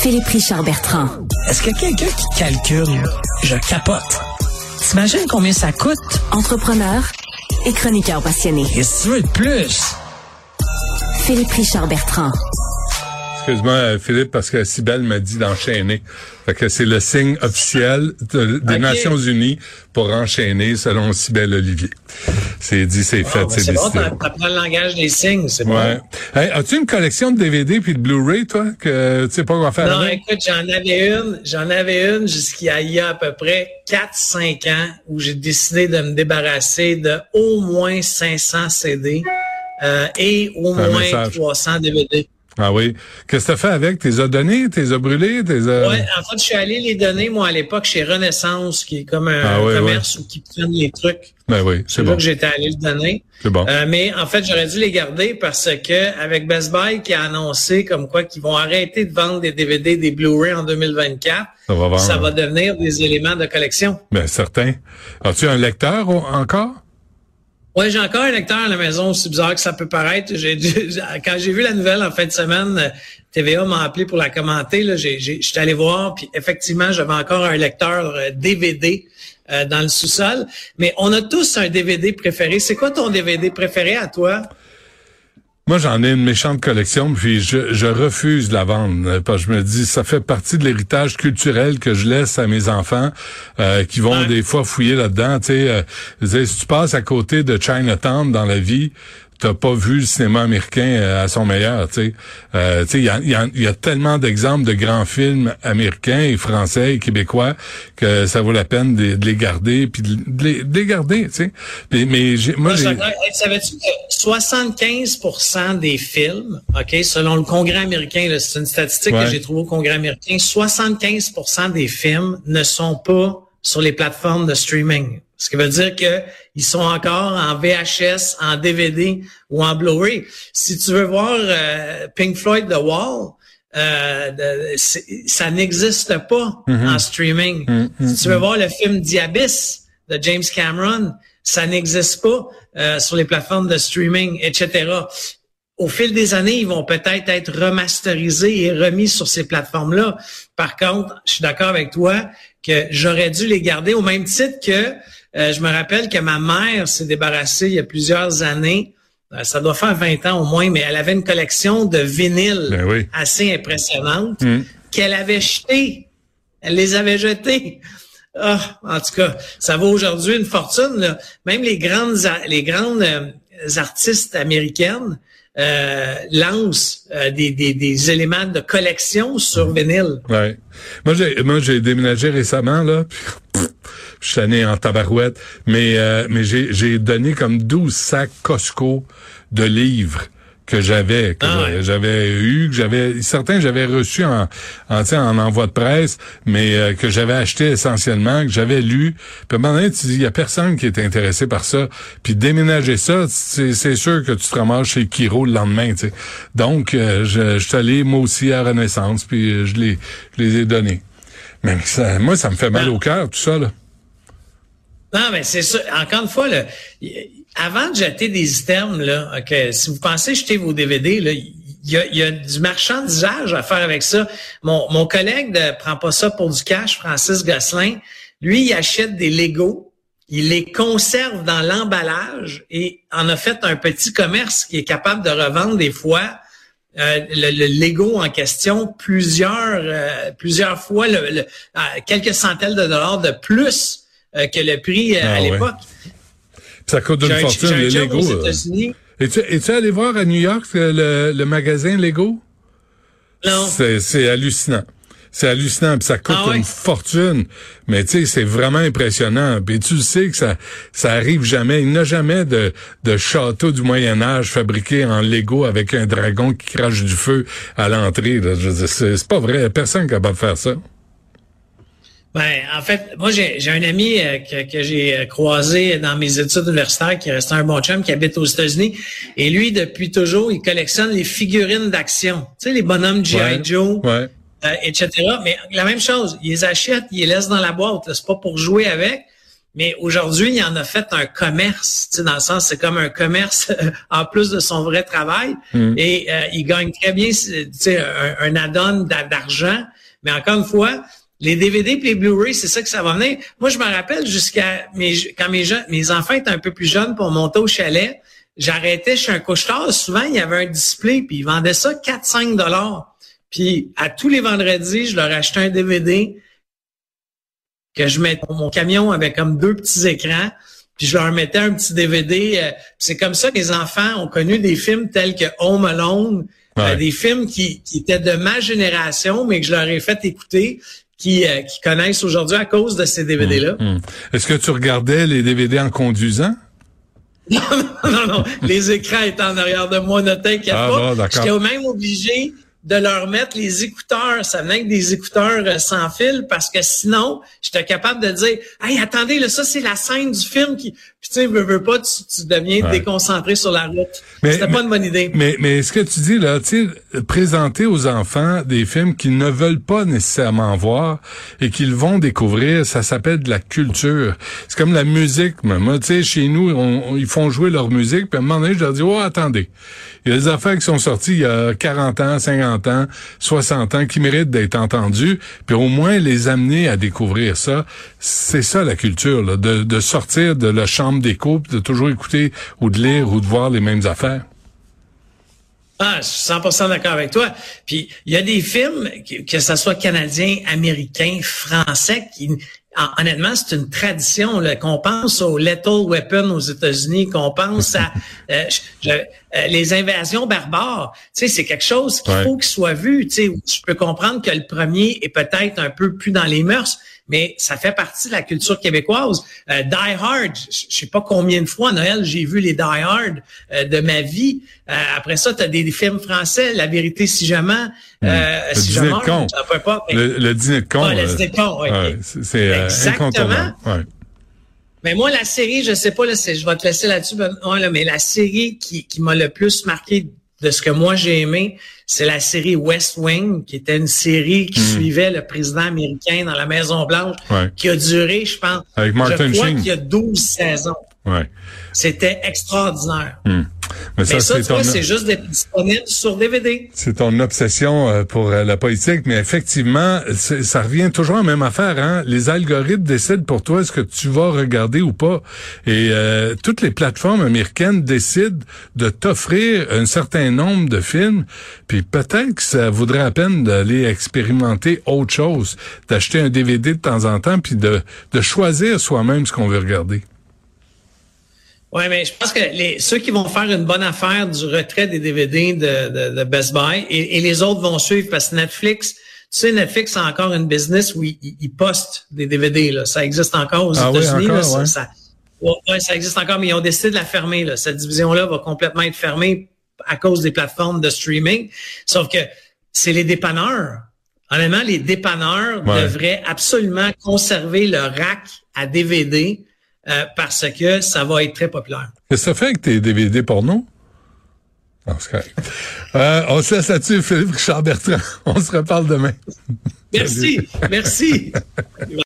Philippe Richard Bertrand. Est-ce que quelqu'un qui calcule, je capote. T'imagines combien ça coûte? Entrepreneur et chroniqueur passionné. Qu'est-ce que tu veux de plus? Philippe Richard Bertrand. Excuse-moi, euh, Philippe, parce que Sibelle m'a dit d'enchaîner. Fait que c'est le signe officiel de- des. Nations Unies pour enchaîner, selon Sibelle Olivier. C'est dit, c'est fait, Ah, ben, c'est c'est bon, décidé. t'as- t'apprends le langage des signes, c'est Ouais. bon. Hey, as-tu une collection de DVD puis de Blu-ray, toi, que tu sais pas quoi faire Non, avec? écoute, j'en avais une, j'en avais une jusqu'à il y a à peu près 4-5 ans où j'ai décidé de me débarrasser de au moins 500 CD euh, et au moins message. 300 DVD. Ah oui. Qu'est-ce que t'as fait avec? T'es as donné? T'es as brûlé? T'es as... Ouais, en fait, je suis allé les donner, moi, à l'époque, chez Renaissance, qui est comme un Ah commerce où qui prennent les trucs. Ben oui, C'est bon. que j'étais allé le donner. C'est bon. Euh, mais en fait, j'aurais dû les garder parce que avec Best Buy qui a annoncé comme quoi qu'ils vont arrêter de vendre des DVD, des Blu-ray en 2024, Ça va vendre. ça va devenir des éléments de collection. Ben certain. As-tu un lecteur encore? Ouais, j'ai encore un lecteur à la maison, aussi bizarre que ça peut paraître. Quand j'ai vu la nouvelle en fin de semaine, euh, TVA m'a appelé pour la commenter. Là, j'ai, j'étais allé voir, puis effectivement, j'avais encore un lecteur euh, DVD euh, dans le sous-sol. Mais on a tous un DVD préféré. C'est quoi ton DVD préféré à toi? Moi, j'en ai une méchante collection, puis je, je refuse de la vendre. euh, Parce que je me dis, ça fait partie de l'héritage culturel que je laisse à mes enfants, euh, qui vont Ouais. des fois fouiller là-dedans. Tu sais, euh, si tu passes à côté de Chinatown dans la vie, t'as pas vu le cinéma américain euh, à son meilleur. Tu sais, euh, tu sais, il y a, y a- il y a tellement d'exemples de grands films américains et français et québécois que ça vaut la peine de, de les garder, puis de, de les, de les garder. Tu sais, mais j'ai- moi, Moi, Savais-tu que 75% des films, OK, selon le Congrès américain, là, c'est une statistique Ouais. que j'ai trouvée au Congrès américain, 75% des films ne sont pas sur les plateformes de streaming. Ce qui veut dire que ils sont encore en VHS, en DVD ou en Blu-ray. Si tu veux voir euh, Pink Floyd The Wall, euh, de- ça n'existe pas en streaming. si tu veux voir le film Diabys de James Cameron, ça n'existe pas euh, sur les plateformes de streaming, etc. Au fil des années, ils vont peut-être être remasterisés et remis sur ces plateformes-là. Par contre, je suis d'accord avec toi que j'aurais dû les garder au même titre que euh, je me rappelle que ma mère s'est débarrassée il y a plusieurs années. euh, ça doit faire 20 ans au moins, mais elle avait une collection de vinyles Ben oui. assez impressionnante Mm. qu'elle avait jetées. Elle les avait jetés. Ah, en tout cas, ça vaut aujourd'hui une fortune. là. Même les grandes, les grandes euh, artistes américaines euh, lancent euh, des, des, des éléments de collection sur vinyle. Ouais. Moi, j'ai, moi, j'ai déménagé récemment, là. puis, pff, je suis allé en tabarouette. Mais, euh, mais j'ai, j'ai donné comme 12 sacs Costco de livres que j'avais, que Ah ouais. j'avais eu, que j'avais, certains que j'avais reçus en, en, en envoi de presse, mais euh, que j'avais acheté essentiellement, que j'avais lu. Puis à un moment donné, tu dis, il y a personne qui est intéressé par ça. Puis déménager ça, c'est, sûr que tu te ramasses chez Kiro le lendemain, tu sais. Donc, euh, je, je suis allé, moi aussi, à Renaissance, puis euh, je les, je les ai donnés. Mais ça, moi, ça me fait mal Ah. au cœur, tout ça, là. Non, mais c'est ça. Encore une fois, là, avant de jeter des items, là, ok, si vous pensez jeter vos DVD, là, il y a, il y a du marchandisage à faire avec ça. Mon, mon collègue ne prend pas ça pour du cash, Francis Gosselin. Lui, il achète des Legos, il les conserve dans l'emballage et en a fait un petit commerce qui est capable de revendre des fois euh, le, le Lego en question plusieurs euh, plusieurs fois le, le- quelques centaines de dollars de plus euh, que le prix euh, Ah à ouais. l'époque. Ça coûte une fortune, les Lego. euh. Es-tu, es-tu allé voir à New York euh, le, le magasin Lego? Non. C'est, c'est hallucinant. C'est hallucinant, puis ça coûte Ah ouais? une fortune. Mais tu sais, c'est vraiment impressionnant. Puis tu sais que ça, ça arrive jamais. Il n'y a jamais de, de château du Moyen Âge fabriqué en Lego avec un dragon qui crache du feu à l'entrée. c'est pas vrai. Personne n'est capable de faire ça. Ben, en fait, moi, j'ai j'ai un ami euh, que, que j'ai euh, croisé dans mes études universitaires qui est resté un bon chum, qui habite aux États-Unis. Et lui, depuis toujours, il collectionne les figurines d'action. Tu sais, les bonhommes G.I. Ouais. Joe, Ouais. euh, etc. Mais la même chose, il les achète, il les laisse dans la boîte. C'est pas pour jouer avec. Mais aujourd'hui, il en a fait un commerce, dans le sens, c'est comme un commerce en plus de son vrai travail. Mm. Et euh, il gagne très bien un, un add-on d'argent. Mais encore une fois, les DVD et les Blu-ray, c'est ça que ça va venir. Moi, je me rappelle jusqu'à mes, quand mes, mes enfants étaient un peu plus jeunes pour monter au chalet, j'arrêtais chez un couche Souvent, il y avait un display, puis ils vendaient ça 4-5 dollars. Puis à tous les vendredis, je leur achetais un DVD que je mettais mon camion avec comme deux petits écrans, puis je leur mettais un petit DVD. Euh, c'est comme ça que les enfants ont connu des films tels que Home Alone, euh, des films qui, qui, étaient de ma génération, mais que je leur ai fait écouter, qui, euh, qui connaissent aujourd'hui à cause de ces DVD-là. Hum, hum. Est-ce que tu regardais les DVD en conduisant? Non, non, non, Les écrans étaient en arrière de moi, ne t'inquiète ah, pas. J'étais même obligé de leur mettre les écouteurs. Ça venait avec des écouteurs euh, sans fil parce que sinon, j'étais capable de dire Hey, attendez, là, ça, c'est la scène du film qui. Puis tu sais, veux, veux pas, tu, deviens déconcentré sur la route. C'était pas une bonne idée. Mais, mais ce que tu dis là, tu sais, présenter aux enfants des films qu'ils ne veulent pas nécessairement voir et qu'ils vont découvrir, ça s'appelle de la culture. C'est comme la musique. Moi, tu sais, chez nous, on, ils font jouer leur musique, puis à un moment donné, je leur dis Oh, attendez. Il y a des affaires qui sont sorties il y a 40 ans, 50 ans, 60 ans, qui méritent d'être entendues, puis au moins les amener à découvrir ça. C'est ça la culture, là, de, de sortir de la chambre des couples, de toujours écouter ou de lire ou de voir les mêmes affaires. Ah, je suis 100% d'accord avec toi. Puis il y a des films, que, que ce soit canadien, américain, français, qui honnêtement, c'est une tradition. Qu'on pense au Lethal Weapon aux États-Unis, qu'on pense à euh, euh, les invasions barbares. Tu sais, c'est quelque chose qu'il faut qu'il soit vu. Tu sais, je peux comprendre que le premier est peut-être un peu plus dans les mœurs, mais ça fait partie de la culture québécoise. Euh, Die Hard, je sais pas combien de fois Noël j'ai vu les Die Hard euh, de ma vie. Euh, après ça, tu as des, films français, La vérité si jamais, hmm. le si dîner de con. Pas, le, dîner de con. le dîner de con, oui. c'est incontournable. Mais moi, la série, je sais pas, là, je vais te laisser là-dessus, mais la série qui, qui m'a le plus marqué de ce que moi j'ai aimé, c'est la série West Wing, qui était une série qui hmm. suivait le président américain dans la Maison Blanche, qui a duré, je pense, Avec Martin je crois qu'il y a 12 saisons. Ouais. C'était extraordinaire. Hmm. Mais ça, c'est ton... juste disponible sur DVD. C'est ton obsession euh, pour euh, la politique, mais effectivement, ça revient toujours à la même affaire. Hein? Les algorithmes décident pour toi ce que tu vas regarder ou pas. Et euh, toutes les plateformes américaines décident de t'offrir un certain nombre de films. Puis peut-être que ça vaudrait la peine d'aller expérimenter autre chose, d'acheter un DVD de temps en temps, puis de, de choisir soi-même ce qu'on veut regarder. Oui, mais je pense que les, ceux qui vont faire une bonne affaire du retrait des DVD de, de, Best Buy et, les autres vont suivre parce que Netflix, tu sais, Netflix a encore une business où ils, postent des DVD. Là. Ça existe encore aux ah États-Unis. ça, ça, ça, existe encore, mais ils ont décidé de la fermer. Là. Cette division-là va complètement être fermée à cause des plateformes de streaming. Sauf que c'est les dépanneurs. Honnêtement, les dépanneurs devraient absolument conserver le rack à DVD euh, parce que ça va être très populaire. Qu'est-ce que ça fait avec tes DVD porno? Non, c'est euh, on se laisse là-dessus, Philippe Richard Bertrand. On se reparle demain. Merci, merci.